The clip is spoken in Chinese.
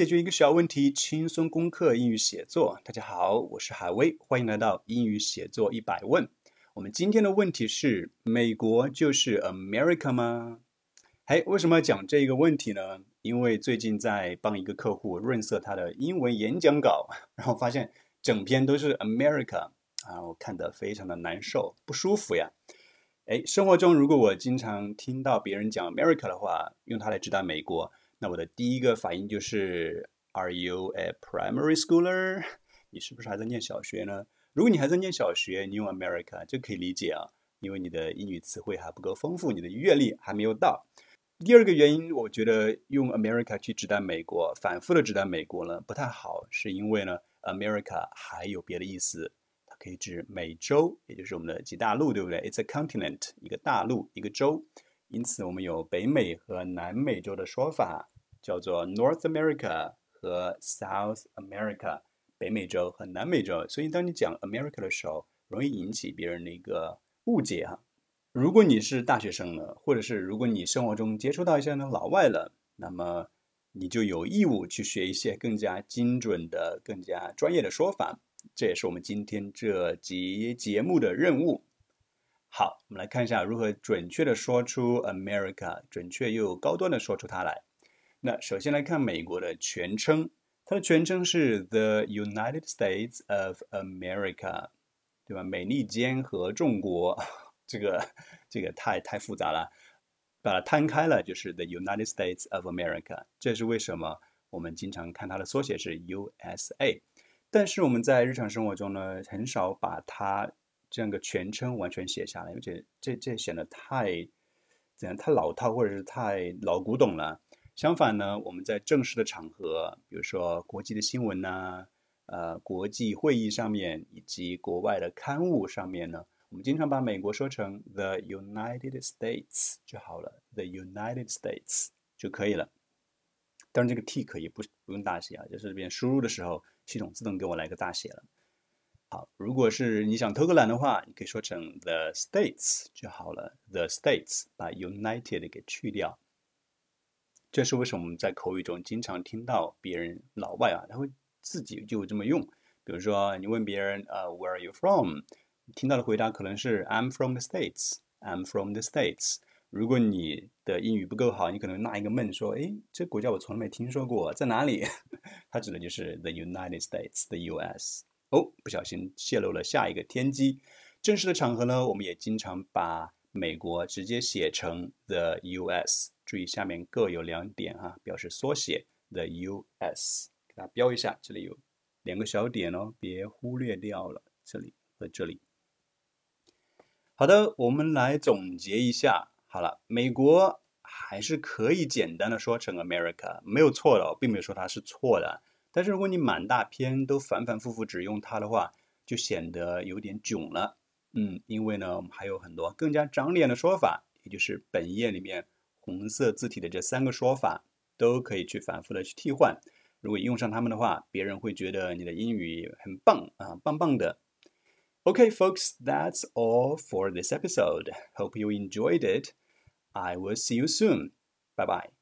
解决一个小问题，轻松攻克英语写作。大家好，我是海威，欢迎来到英语写作一百问。我们今天的问题是：美国就是 America 吗？嘿，为什么要讲这个问题呢？因为最近在帮一个客户润色他的英文演讲稿，然后发现整篇都是 America 啊，我看得非常的难受，不舒服呀。哎，生活中如果我经常听到别人讲 America 的话，用它来指代美国，那我的第一个反应就是 Are you a primary schooler？你是不是还在念小学呢？如果你还在念小学，你用 America 就可以理解啊，因为你的英语词汇还不够丰富，你的阅历还没有到。第二个原因，我觉得用 America 去指代美国，反复的指代美国呢不太好，是因为呢 America 还有别的意思。它可以指美洲，也就是我们的几大陆，对不对？It's a continent，一个大陆，一个洲。因此，我们有北美和南美洲的说法，叫做 North America 和 South America，北美洲和南美洲。所以，当你讲 America 的时候，容易引起别人的一个误解哈。如果你是大学生了，或者是如果你生活中接触到一些呢老外了，那么你就有义务去学一些更加精准的、更加专业的说法。这也是我们今天这集节目的任务。好，我们来看一下如何准确的说出 America，准确又高端的说出它来。那首先来看美国的全称，它的全称是 The United States of America，对吧？美利坚合众国，这个这个太太复杂了，把它摊开了就是 The United States of America。这是为什么？我们经常看它的缩写是 USA。但是我们在日常生活中呢，很少把它这样个全称完全写下来，而且这这显得太怎样太老套或者是太老古董了。相反呢，我们在正式的场合，比如说国际的新闻呐，呃，国际会议上面以及国外的刊物上面呢，我们经常把美国说成 The United States 就好了，The United States 就可以了。当然这个 T 可以不不用大写啊，就是这边输入的时候。系统自动给我来个大写了。好，如果是你想偷个懒的话，你可以说成 the states 就好了。the states 把 United 给去掉。这是为什么我们在口语中经常听到别人老外啊，他会自己就这么用。比如说你问别人呃 Where are you from？听到的回答可能是 I'm from the states。I'm from the states。如果你的英语不够好，你可能纳一个闷，说：“哎，这国家我从来没听说过，在哪里？” 它指的就是 the United States，the U.S. 哦，不小心泄露了下一个天机。正式的场合呢，我们也经常把美国直接写成 the U.S. 注意下面各有两点哈，表示缩写 the U.S. 给它标一下，这里有两个小点哦，别忽略掉了这里和这里。好的，我们来总结一下。好了，美国还是可以简单的说成 America，没有错的，并没有说它是错的。但是如果你满大篇都反反复复只用它的话，就显得有点囧了。嗯，因为呢，我们还有很多更加长脸的说法，也就是本页里面红色字体的这三个说法，都可以去反复的去替换。如果用上它们的话，别人会觉得你的英语很棒啊，棒棒的。Okay, folks, that's all for this episode. Hope you enjoyed it. I will see you soon. Bye bye.